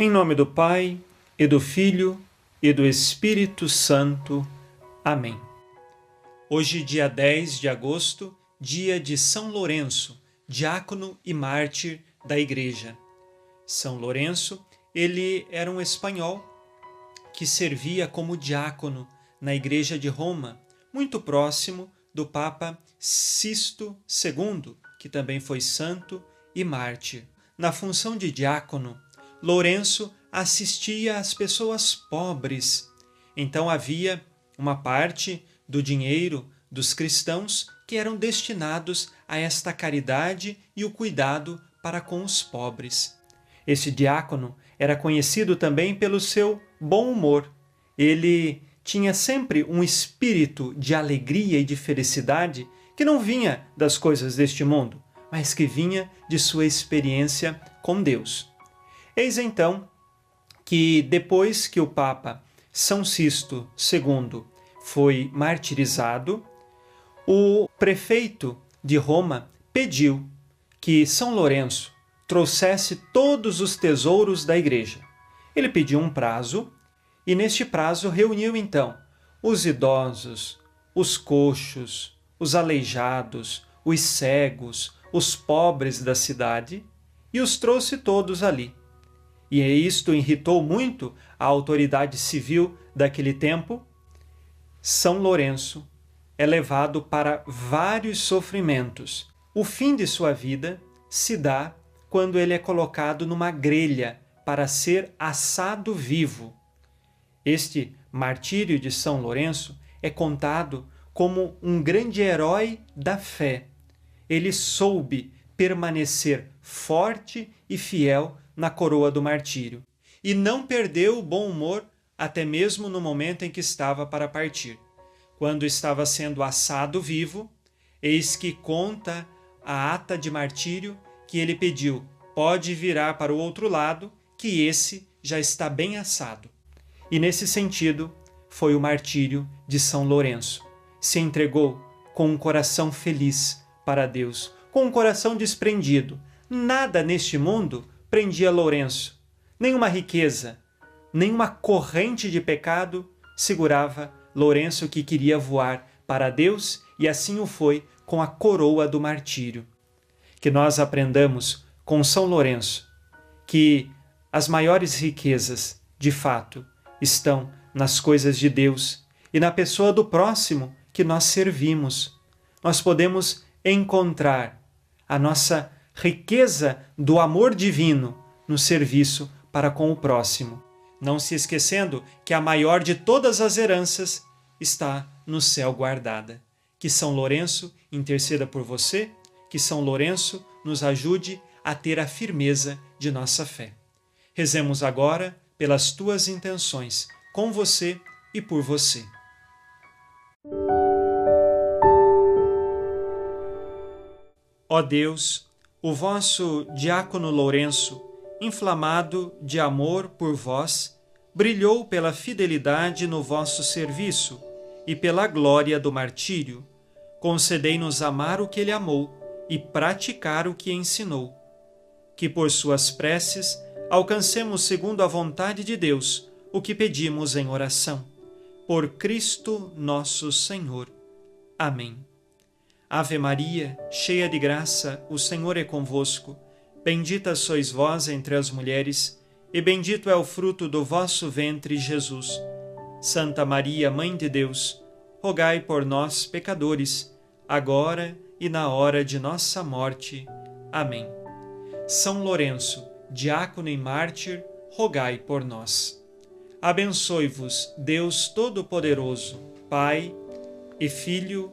Em nome do Pai, e do Filho, e do Espírito Santo. Amém. Hoje, dia 10 de agosto, dia de São Lourenço, diácono e mártir da Igreja. São Lourenço, ele era um espanhol que servia como diácono na Igreja de Roma, muito próximo do Papa Sisto II, que também foi santo e mártir. Na função de diácono, Lourenço assistia às pessoas pobres. Então havia uma parte do dinheiro dos cristãos que eram destinados a esta caridade e o cuidado para com os pobres. Esse diácono era conhecido também pelo seu bom humor. Ele tinha sempre um espírito de alegria e de felicidade que não vinha das coisas deste mundo, mas que vinha de sua experiência com Deus. Eis então que depois que o Papa São Sisto II foi martirizado, o prefeito de Roma pediu que São Lourenço trouxesse todos os tesouros da igreja. Ele pediu um prazo e, neste prazo, reuniu então os idosos, os coxos, os aleijados, os cegos, os pobres da cidade e os trouxe todos ali e isto irritou muito a autoridade civil daquele tempo, São Lourenço é levado para vários sofrimentos. O fim de sua vida se dá quando ele é colocado numa grelha para ser assado vivo. Este martírio de São Lourenço é contado como um grande herói da fé. Ele soube permanecer forte e fiel na coroa do martírio, e não perdeu o bom humor até mesmo no momento em que estava para partir. Quando estava sendo assado vivo, eis que conta a ata de martírio que ele pediu: pode virar para o outro lado, que esse já está bem assado. E nesse sentido, foi o martírio de São Lourenço. Se entregou com um coração feliz para Deus, com um coração desprendido. Nada neste mundo prendia Lourenço. Nenhuma riqueza, nenhuma corrente de pecado segurava Lourenço que queria voar para Deus e assim o foi com a coroa do martírio. Que nós aprendamos com São Lourenço que as maiores riquezas, de fato, estão nas coisas de Deus e na pessoa do próximo que nós servimos. Nós podemos encontrar a nossa riqueza do amor divino no serviço para com o próximo, não se esquecendo que a maior de todas as heranças está no céu guardada. Que São Lourenço interceda por você, que São Lourenço nos ajude a ter a firmeza de nossa fé. Rezemos agora pelas tuas intenções, com você e por você. Ó Deus, o vosso diácono Lourenço, inflamado de amor por vós, brilhou pela fidelidade no vosso serviço e pela glória do martírio. Concedei-nos amar o que ele amou e praticar o que ensinou. Que por suas preces alcancemos segundo a vontade de Deus o que pedimos em oração. Por Cristo nosso Senhor. Amém. Ave Maria, cheia de graça, o Senhor é convosco. Bendita sois vós entre as mulheres, e bendito é o fruto do vosso ventre, Jesus. Santa Maria, Mãe de Deus, rogai por nós, pecadores, agora e na hora de nossa morte. Amém. São Lourenço, diácono e mártir, rogai por nós. Abençoe-vos, Deus Todo-Poderoso, Pai e Filho